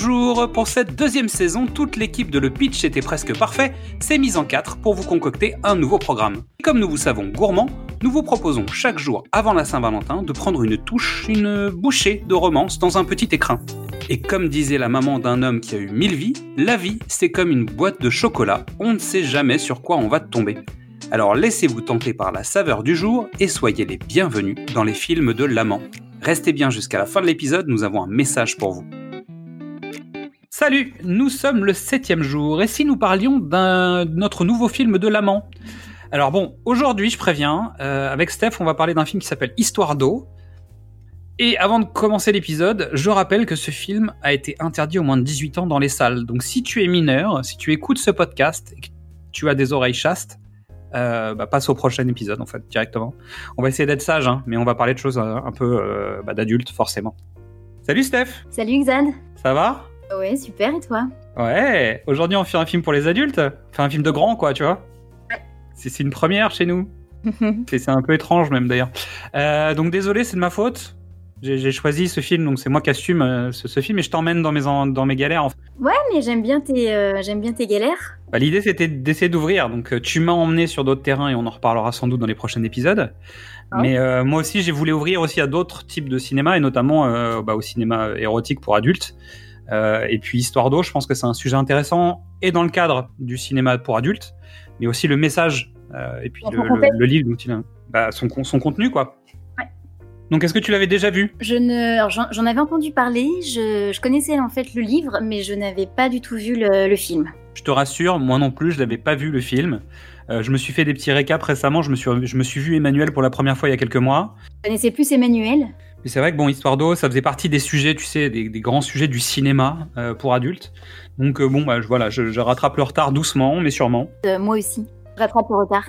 Bonjour Pour cette deuxième saison, toute l'équipe de Le Pitch était presque parfait, s'est mise en quatre pour vous concocter un nouveau programme. comme nous vous savons gourmands, nous vous proposons chaque jour avant la Saint-Valentin de prendre une touche, une bouchée de romance dans un petit écrin. Et comme disait la maman d'un homme qui a eu mille vies, la vie c'est comme une boîte de chocolat, on ne sait jamais sur quoi on va tomber. Alors laissez-vous tenter par la saveur du jour et soyez les bienvenus dans les films de l'amant. Restez bien jusqu'à la fin de l'épisode, nous avons un message pour vous. Salut, nous sommes le septième jour, et si nous parlions d'un notre nouveau film de l'amant? Alors bon, aujourd'hui je préviens, euh, avec Steph on va parler d'un film qui s'appelle Histoire d'eau, et avant de commencer l'épisode, je rappelle que ce film a été interdit au moins de 18 ans dans les salles, donc si tu es mineur, si tu écoutes ce podcast et que tu as des oreilles chastes, euh, bah, passe au prochain épisode en fait directement. On va essayer d'être sage, hein, mais on va parler de choses euh, un peu euh, bah, d'adultes forcément. Salut Steph. Salut Xan. Ça va? Ouais, super, et toi? Ouais, aujourd'hui on fait un film pour les adultes, enfin un film de grand quoi, tu vois Ouais. C'est une première chez nous. c'est un peu étrange même d'ailleurs. donc désolé, c'est de ma faute. J'ai choisi ce film, donc c'est moi qui assume euh, ce, ce, film et je t'emmène dans mes, dans mes galères. En fait. Ouais, mais j'aime bien, tes, euh, bien tes galères. Bah, L'idée c'était d'essayer d'ouvrir, donc euh, tu m'as emmené sur d'autres terrains et on en reparlera sans doute dans les prochains épisodes. Ah. Mais euh, moi aussi j'ai voulu ouvrir aussi à d'autres types de cinéma et notamment euh, bah, au cinéma érotique pour adultes. Et puis Histoire d'eau, je pense que c'est un sujet intéressant et dans le cadre du cinéma pour adultes, mais aussi le message et puis le, le, le, livre dont il a, bah, son, son contenu quoi. Donc, est-ce que tu l'avais déjà vu? Je ne, j'en avais entendu parler. Je, je, connaissais en fait le livre, mais je n'avais pas du tout vu le, le, film. Je te rassure, moi non plus, je n'avais pas vu le film. Euh, je me suis fait des petits récaps récemment. Je me suis, je me suis vu Emmanuel pour la première fois il y a quelques mois. Je connaissais plus Emmanuel. Mais c'est vrai que bon, Histoire d'eau, ça faisait partie des sujets, tu sais, des, des grands sujets du cinéma euh, pour adultes. Donc euh, bon, bah, je, voilà, je, je, rattrape le retard doucement, mais sûrement. Euh, moi aussi, je rattrape le retard.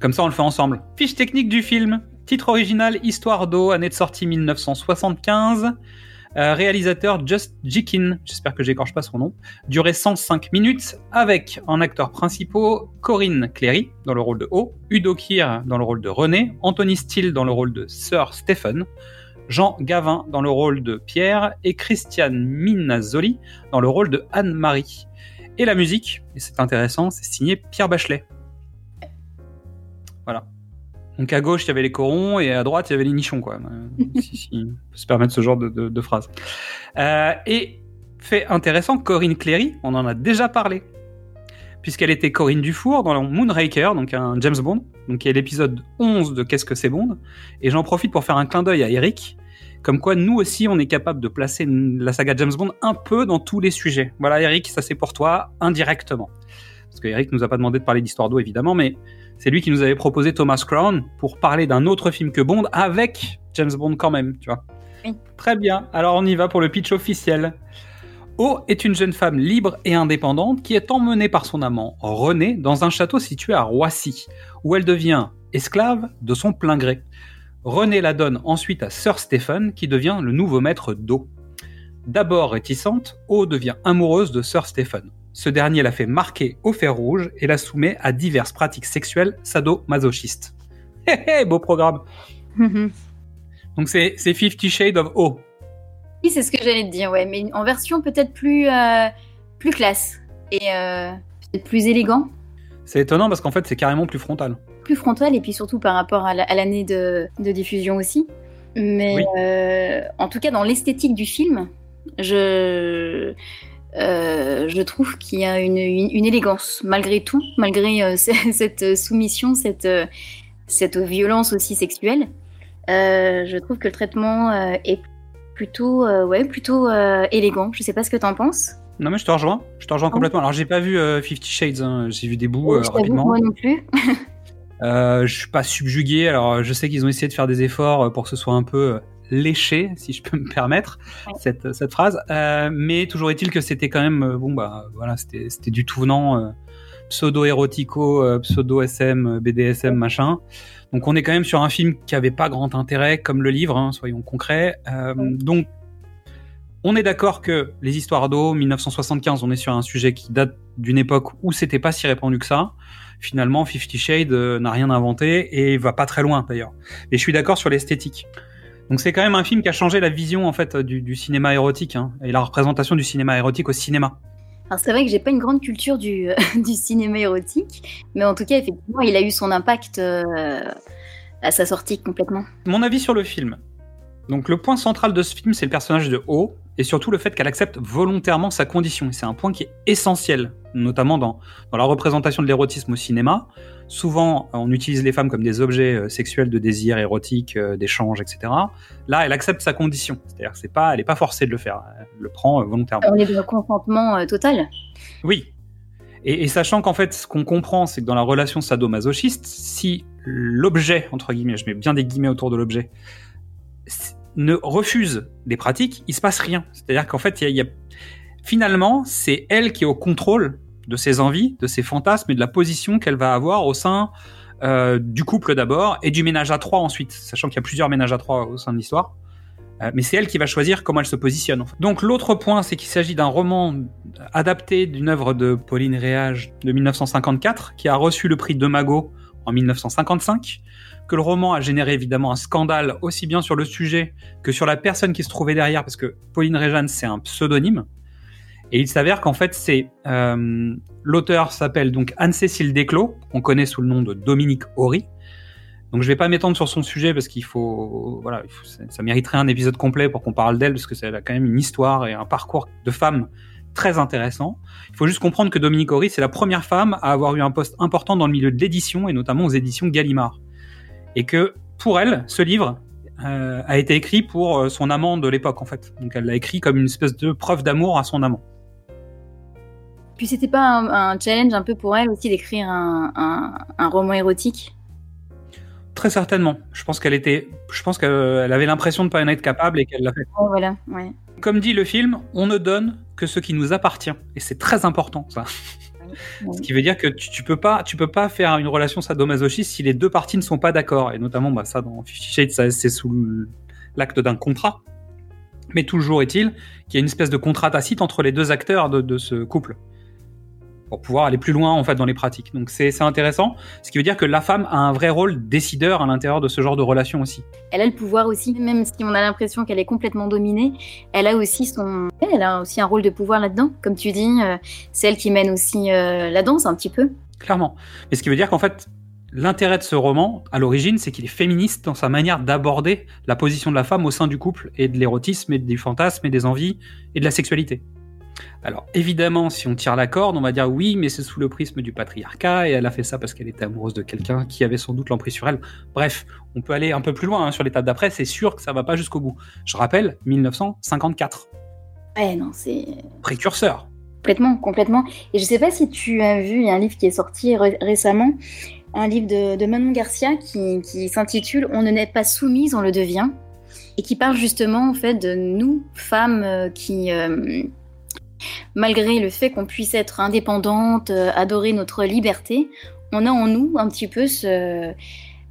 Comme ça, on le fait ensemble. Fiche technique du film. Titre original Histoire d'eau, année de sortie 1975. Euh, réalisateur Just Jikin, j'espère que j'écorche pas son nom. Durée 105 minutes, avec en acteurs principaux Corinne Cléry dans le rôle de O, Udo Kier dans le rôle de René, Anthony Steele dans le rôle de Sir Stephen, Jean Gavin dans le rôle de Pierre et Christiane Minazoli dans le rôle de Anne-Marie. Et la musique, et c'est intéressant, c'est signé Pierre Bachelet. Voilà. Donc à gauche, il y avait les corons et à droite, il y avait les nichons, quoi. si, si, on peut se permettre ce genre de, de, de phrase. Euh, et fait intéressant, Corinne Cléry, on en a déjà parlé, puisqu'elle était Corinne Dufour dans Moonraker, donc un James Bond, donc qui est l'épisode 11 de Qu'est-ce que c'est Bond. Et j'en profite pour faire un clin d'œil à Eric, comme quoi nous aussi, on est capable de placer la saga James Bond un peu dans tous les sujets. Voilà, Eric, ça c'est pour toi, indirectement. Parce que Eric nous a pas demandé de parler d'histoire d'eau, évidemment, mais c'est lui qui nous avait proposé Thomas Crown pour parler d'un autre film que Bond avec James Bond quand même, tu vois. Oui. Très bien, alors on y va pour le pitch officiel. O est une jeune femme libre et indépendante qui est emmenée par son amant René dans un château situé à Roissy, où elle devient esclave de son plein gré. René la donne ensuite à Sir Stephen qui devient le nouveau maître d'O. D'abord réticente, O devient amoureuse de Sir Stephen. Ce dernier la fait marquer au fer rouge et la soumet à diverses pratiques sexuelles sadomasochistes. Hé hé, beau programme. Donc c'est Fifty Shades of O. Oui, c'est ce que j'allais te dire, ouais, mais en version peut-être plus, euh, plus classe et euh, peut-être plus élégant. C'est étonnant parce qu'en fait c'est carrément plus frontal. Plus frontal et puis surtout par rapport à l'année de, de, diffusion aussi. Mais oui. euh, en tout cas dans l'esthétique du film, je je trouve qu'il y a une, une, une, élégance malgré tout, malgré cette soumission, cette, cette violence aussi sexuelle. Je trouve que le traitement est plutôt, ouais, plutôt élégant. Je sais pas ce que tu en penses. Non mais je te rejoins, je te rejoins oh. complètement. Alors j'ai pas vu Fifty Shades, hein. j'ai vu des bouts rapidement. Moi non plus. je suis pas subjugué. Alors je sais qu'ils ont essayé de faire des efforts pour que ce soit un peu léché, si je peux me permettre ouais. cette, cette phrase. Euh, mais toujours est-il que c'était quand même, euh, bon bah voilà, c'était du tout venant euh, pseudo-érotico, euh, pseudo-SM, BDSM, machin. Donc on est quand même sur un film qui avait pas grand intérêt, comme le livre, hein, soyons concrets. Euh. Donc on est d'accord que les histoires d'eau, 1975, on est sur un sujet qui date d'une époque où c'était pas si répandu que ça. Finalement, Fifty Shades n'a rien inventé et va pas très loin d'ailleurs. Et je suis d'accord sur l'esthétique Donc c'est quand même un film qui a changé la vision en fait du, cinéma érotique hein, et la représentation du cinéma érotique au cinéma. Alors c'est vrai que j'ai pas une grande culture du, du, cinéma érotique, mais en tout cas effectivement il a eu son impact euh, à sa sortie complètement. Mon avis sur le film. Donc le point central de ce film c'est le personnage de O et surtout le fait qu'elle accepte volontairement sa condition. Et c'est un point qui est essentiel, notamment dans, dans la représentation de l'érotisme au cinéma. Souvent, on utilise les femmes comme des objets euh, sexuels de désir, érotique, euh, d'échange, etc. Là, elle accepte sa condition. C'est-à-dire que c'est pas, elle n'est pas forcée de le faire. Elle le prend euh, volontairement. On est dans le consentement total. Oui. Et, et sachant qu'en fait, ce qu'on comprend, c'est que dans la relation sadomasochiste, si l'objet, entre guillemets, je mets bien des guillemets autour de l'objet, ne refuse des pratiques, il se passe rien. C'est-à-dire qu'en fait, il y, a, finalement, c'est elle qui est au contrôle de ses envies, de ses fantasmes et de la position qu'elle va avoir au sein euh, du couple d'abord et du ménage à trois ensuite, sachant qu'il y a plusieurs ménages à trois au sein de l'histoire. Euh, mais c'est elle qui va choisir comment elle se positionne. Donc l'autre point, c'est qu'il s'agit d'un roman adapté d'une œuvre de Pauline Réage de 1954, qui a reçu le prix de Magot en 1955 que le roman a généré évidemment un scandale aussi bien sur le sujet que sur la personne qui se trouvait derrière, parce que Pauline Réjeanne, c'est un pseudonyme. Et il s'avère qu'en fait, c'est euh, l'auteur s'appelle donc Anne-Cécile Desclos, qu'on connaît sous le nom de Dominique Horry. Donc je vais pas m'étendre sur son sujet parce qu'il faut, voilà, ça, mériterait un épisode complet pour qu'on parle d'elle parce que ça a quand même une histoire et un parcours de femme très intéressant. Il faut juste comprendre que Dominique Horry, c'est la première femme à avoir eu un poste important dans le milieu de l'édition et notamment aux éditions Gallimard et que pour elle, ce livre euh, a été écrit pour euh, son amant de l'époque en fait. Donc elle l'a écrit comme une espèce de preuve d'amour à son amant. Puis c'était pas un, challenge un peu pour elle aussi d'écrire un, roman érotique? Très certainement. Je pense qu'elle était, je pense qu'elle avait l'impression de pas en être capable et qu'elle l'a fait. voilà, ouais. Comme dit le film, on ne donne que ce qui nous appartient et c'est très important ça. Ce qui veut dire que tu, tu, peux pas, faire une relation sadomasochiste si les deux parties ne sont pas d'accord. Et notamment, bah, ça dans Fifty c'est sous l'acte d'un contrat. Mais toujours est-il qu'il y a une espèce de contrat tacite entre les deux acteurs de ce couple pour pouvoir aller plus loin en fait dans les pratiques. Donc c'est intéressant, ce qui veut dire que la femme a un vrai rôle décideur à l'intérieur de ce genre de relation aussi. Elle a le pouvoir aussi, même si on a l'impression qu'elle est complètement dominée, elle a aussi son, elle a aussi un rôle de pouvoir là-dedans, comme tu dis, euh, c'est elle qui mène aussi euh, la danse un petit peu. Clairement. Mais ce qui veut dire qu'en fait l'intérêt de ce roman, à l'origine, c'est qu'il est féministe dans sa manière d'aborder la position de la femme au sein du couple et de l'érotisme et des fantasmes et des envies et de la sexualité. Alors évidemment, si on tire la corde, on va dire oui, mais c'est sous le prisme du patriarcat, et elle a fait ça parce qu'elle était amoureuse de quelqu'un qui avait sans doute l'emprise sur elle. Bref, on peut aller un peu plus loin hein, sur l'étape d'après, c'est sûr que ça va pas jusqu'au bout. Je rappelle, 1954. Ouais, non, c'est... Précurseur. Complètement, complètement. Et je sais pas si tu as vu, il y a un livre qui est sorti récemment, un livre de, Manon Garcia qui, s'intitule On ne n'est pas soumise, on le devient, et qui parle justement en fait de nous, femmes euh, qui... Euh, malgré le fait qu'on puisse être indépendante, euh, adorer notre liberté, on a en nous un petit peu euh,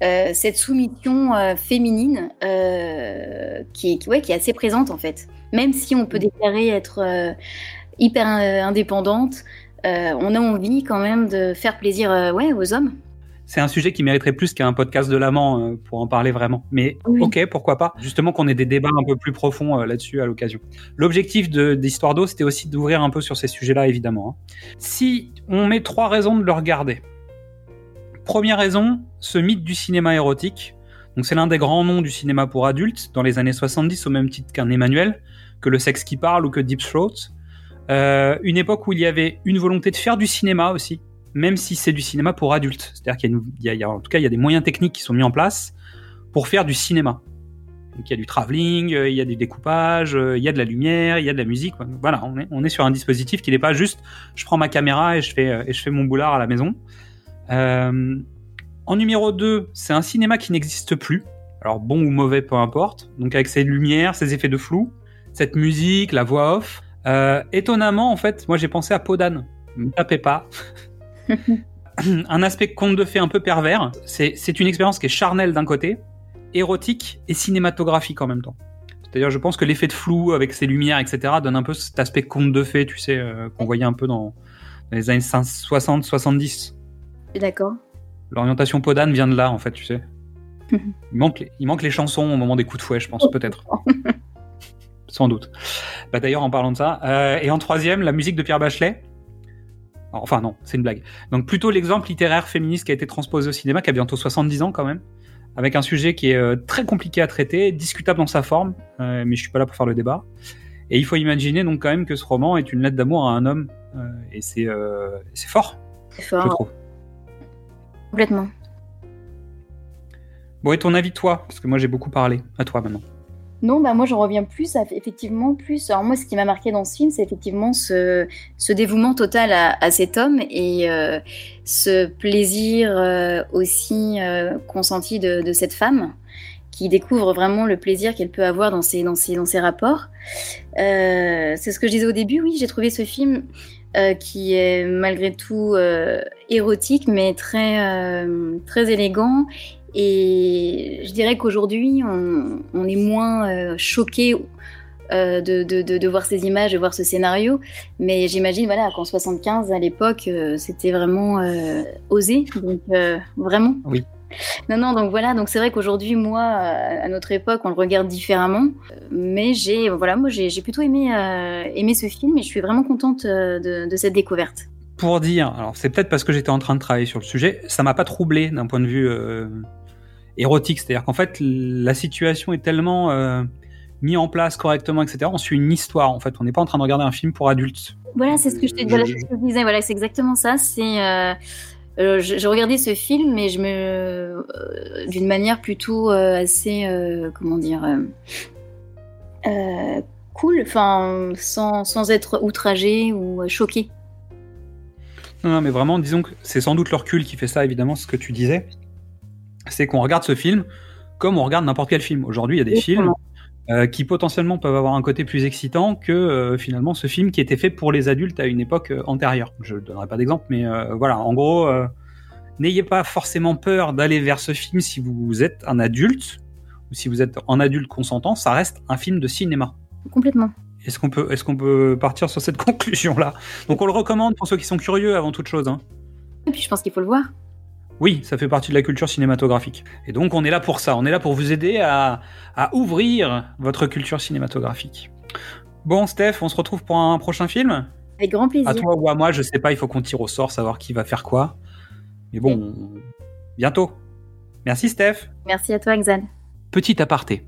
cette soumission euh, féminine qui, est assez présente en fait. Même si on peut déclarer être hyper indépendante, on a envie quand même de faire plaisir aux hommes c'est un sujet qui mériterait plus qu'un podcast de l'amant euh, pour en parler vraiment. Mais ok, pourquoi pas. Justement qu'on ait des débats un peu plus profonds euh, là-dessus à l'occasion. L'objectif d'Histoire d'eau, c'était aussi d'ouvrir un peu sur ces sujets-là, évidemment. Hein. Si on met trois raisons de le regarder. Première raison, ce mythe du cinéma érotique. Donc c'est l'un des grands noms du cinéma pour adultes dans les années 70 au même titre qu'un Emmanuel, que Le sexe qui parle ou que Deep Throat. Euh, une époque où il y avait une volonté de faire du cinéma aussi, même si c'est du cinéma pour adultes. C'est-à-dire qu'il y, a, en tout cas, il y a des moyens techniques qui sont mis en place pour faire du cinéma. Donc il y a du travelling, euh, il y a du découpage, euh, il y a de la lumière, il y a de la musique. Voilà, on est, sur un dispositif qui n'est pas juste je prends ma caméra et je fais, euh, et je fais mon boulard à la maison. en numéro 2, c'est un cinéma qui n'existe plus. Alors bon ou mauvais, peu importe. Donc avec ses lumières, ses effets de flou, cette musique, la voix off. étonnamment, en fait, moi j'ai pensé à Podane. Ne tapez pas. un aspect conte de fées un peu pervers. C'est une expérience qui est charnelle d'un côté, érotique et cinématographique en même temps. C'est-à-dire, je pense que l'effet de flou avec ses lumières, etc., donne un peu cet aspect conte de fées, tu sais, euh, qu'on voyait un peu dans, les années 60-70. D'accord. L'orientation Podane vient de là, en fait, tu sais. il, manque les, il manque les chansons au moment des coups de fouet, je pense, peut-être. Sans doute. Bah, D'ailleurs, en parlant de ça. Euh, et en troisième, la musique de Pierre Bachelet. Enfin, non, c'est une blague. Donc, plutôt l'exemple littéraire féministe qui a été transposé au cinéma, qui a bientôt 70 ans quand même, avec un sujet qui est euh, très compliqué à traiter, discutable dans sa forme, euh, mais je suis pas là pour faire le débat. Et il faut imaginer donc quand même que ce roman est une lettre d'amour à un homme, euh, et c'est euh, c'est fort, C'est je fort. trouve. Complètement. Bon, et ton avis, toi? Parce que moi, j'ai beaucoup parlé. À toi maintenant. Non, bah moi j'en reviens plus à effectivement plus. Alors moi, ce qui m'a marqué dans ce film, c'est effectivement ce, dévouement total à, cet homme et euh, ce plaisir euh, aussi euh, consenti de, cette femme qui découvre vraiment le plaisir qu'elle peut avoir dans ses, dans dans rapports. C'est ce que je disais au début, oui, j'ai trouvé ce film qui est malgré tout érotique, mais très, très élégant. Et je dirais qu'aujourd'hui, on, on est moins euh, choqué euh, de, de, de, de voir ces images, de voir ce scénario. Mais j'imagine, voilà, qu'en 75, à l'époque, euh, c'était vraiment euh, osé. Donc, vraiment. Oui. Non, non, donc voilà, donc c'est vrai qu'aujourd'hui, moi, à notre époque, on le regarde différemment. Mais j'ai, voilà, moi, j'ai plutôt aimé, aimé ce film et je suis vraiment contente de, de cette découverte. Pour dire, alors c'est peut-être parce que j'étais en train de travailler sur le sujet, ça m'a pas troublé d'un point de vue euh, érotique. C'est-à-dire qu'en fait, la situation est tellement euh, mise en place correctement, etc. On suit une histoire, en fait. On n'est pas en train de regarder un film pour adultes. Voilà, c'est ce que je te, voilà, disais. Voilà, c'est exactement ça. C'est, euh, euh, je- j'ai regardé ce film, mais je me, euh, d'une manière plutôt euh, assez, comment dire, cool, enfin, sans, sans être outragé ou choqué. Non, non, mais vraiment, disons que c'est sans doute le recul qui fait ça, évidemment, ce que tu disais. C'est qu'on regarde ce film comme on regarde n'importe quel film. Aujourd'hui, il y a des films euh, qui potentiellement peuvent avoir un côté plus excitant que euh, finalement ce film qui était fait pour les adultes à une époque euh, antérieure. Je ne donnerai pas d'exemple, mais euh, voilà, en gros, n'ayez pas forcément peur d'aller vers ce film si vous êtes un adulte ou si vous êtes un adulte consentant, ça reste un film de cinéma. Complètement. Est-ce qu'on peut, qu'on peut partir sur cette conclusion-là? Donc on le recommande pour ceux qui sont curieux avant toute chose. Hein. Et puis je pense qu'il faut le voir. Oui, ça fait partie de la culture cinématographique. Et donc on est là pour ça, on est là pour vous aider à, à ouvrir votre culture cinématographique. Bon Steph, on se retrouve pour un prochain film? Avec grand plaisir. À toi ou à moi, je sais pas, il faut qu'on tire au sort, savoir qui va faire quoi. Mais bon, bientôt. Merci Steph. Merci à toi, Xan. Petit aparté.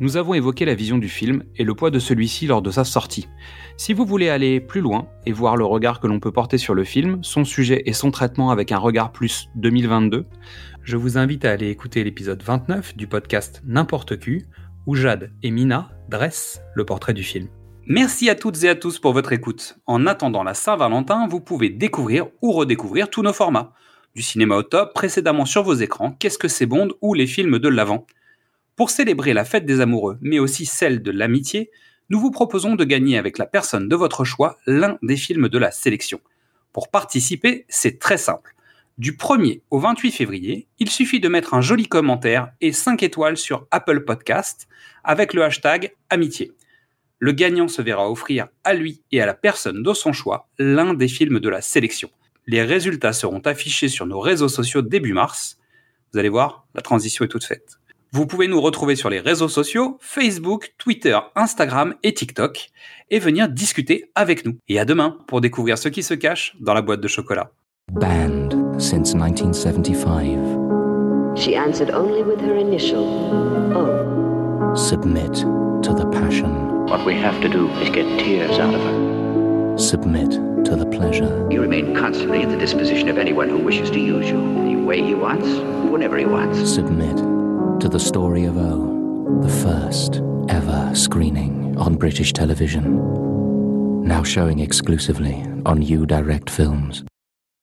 Nous avons évoqué la vision du film et le poids de celui-ci lors de sa sortie. Si vous voulez aller plus loin et voir le regard que l'on peut porter sur le film, son sujet et son traitement avec un regard plus 2022, je vous invite à aller écouter l'épisode 29 du podcast N'importe qui, où Jade et Mina dressent le portrait du film. Merci à toutes et à tous pour votre écoute. En attendant la Saint-Valentin, vous pouvez découvrir ou redécouvrir tous nos formats. Du cinéma au top, précédemment sur vos écrans, Qu'est-ce que c'est Bond ou les films de l'avant. Pour célébrer la fête des amoureux, mais aussi celle de l'amitié, nous vous proposons de gagner avec la personne de votre choix l'un des films de la sélection. Pour participer, c'est très simple. Du 1er au 28 février, il suffit de mettre un joli commentaire et 5 étoiles sur Apple Podcast avec le hashtag amitié. Le gagnant se verra offrir à lui et à la personne de son choix l'un des films de la sélection. Les résultats seront affichés sur nos réseaux sociaux début mars. Vous allez voir, la transition est toute faite. Vous pouvez nous retrouver sur les réseaux sociaux, Facebook, Twitter, Instagram et TikTok, et venir discuter avec nous. Et à demain pour découvrir ce qui se cache dans la boîte de chocolat. Banned since 1975. She answered only with her initial, O. Submit to the passion. What we have to do is get tears out of her. Submit to the pleasure. You remain constantly at the disposition of anyone who wishes to use you, any way he wants, whenever he wants. Submit to the story of O, the first ever screening on British television. Now showing exclusively on U Direct Films.